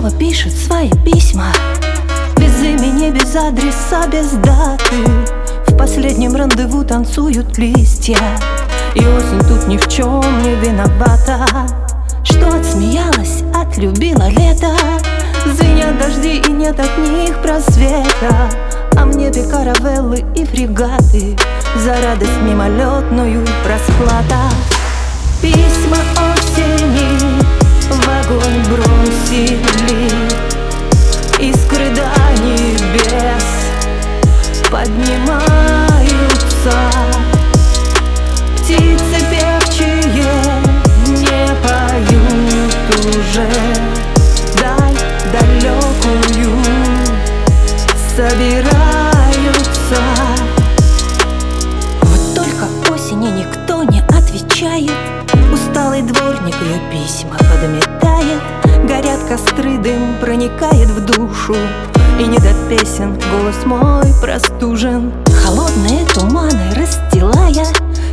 Читаю письма. Без имени, без адреса, без даты. В последнем рандеву танцуют листья. И осень тут ни в чем не виновата. Что отсмеялась, отлюбила лето Звенят дожди и нет от них просвета. А в небе каравеллы и фрегаты. За радость мимолетную расплата Письма осени письма подметает Горят костры, дым проникает в душу. И не до песен голос мой простужен. Холодные туманы расстилая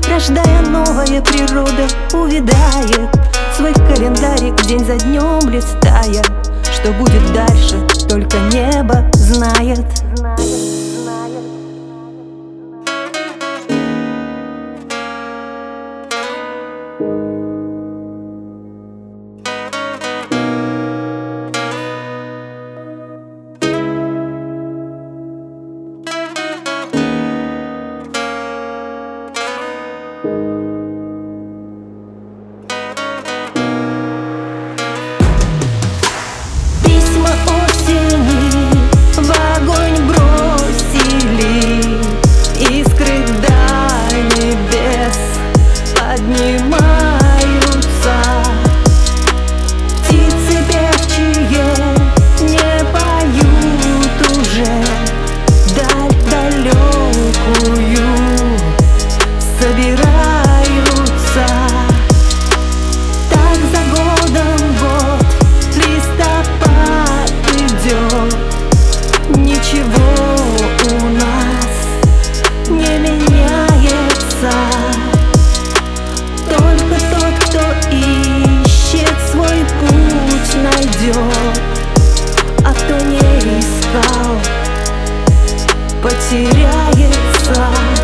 Рождая новая природа увидает Свой календарик день за днем листая Что будет дальше, только небо знает. Письма потеряется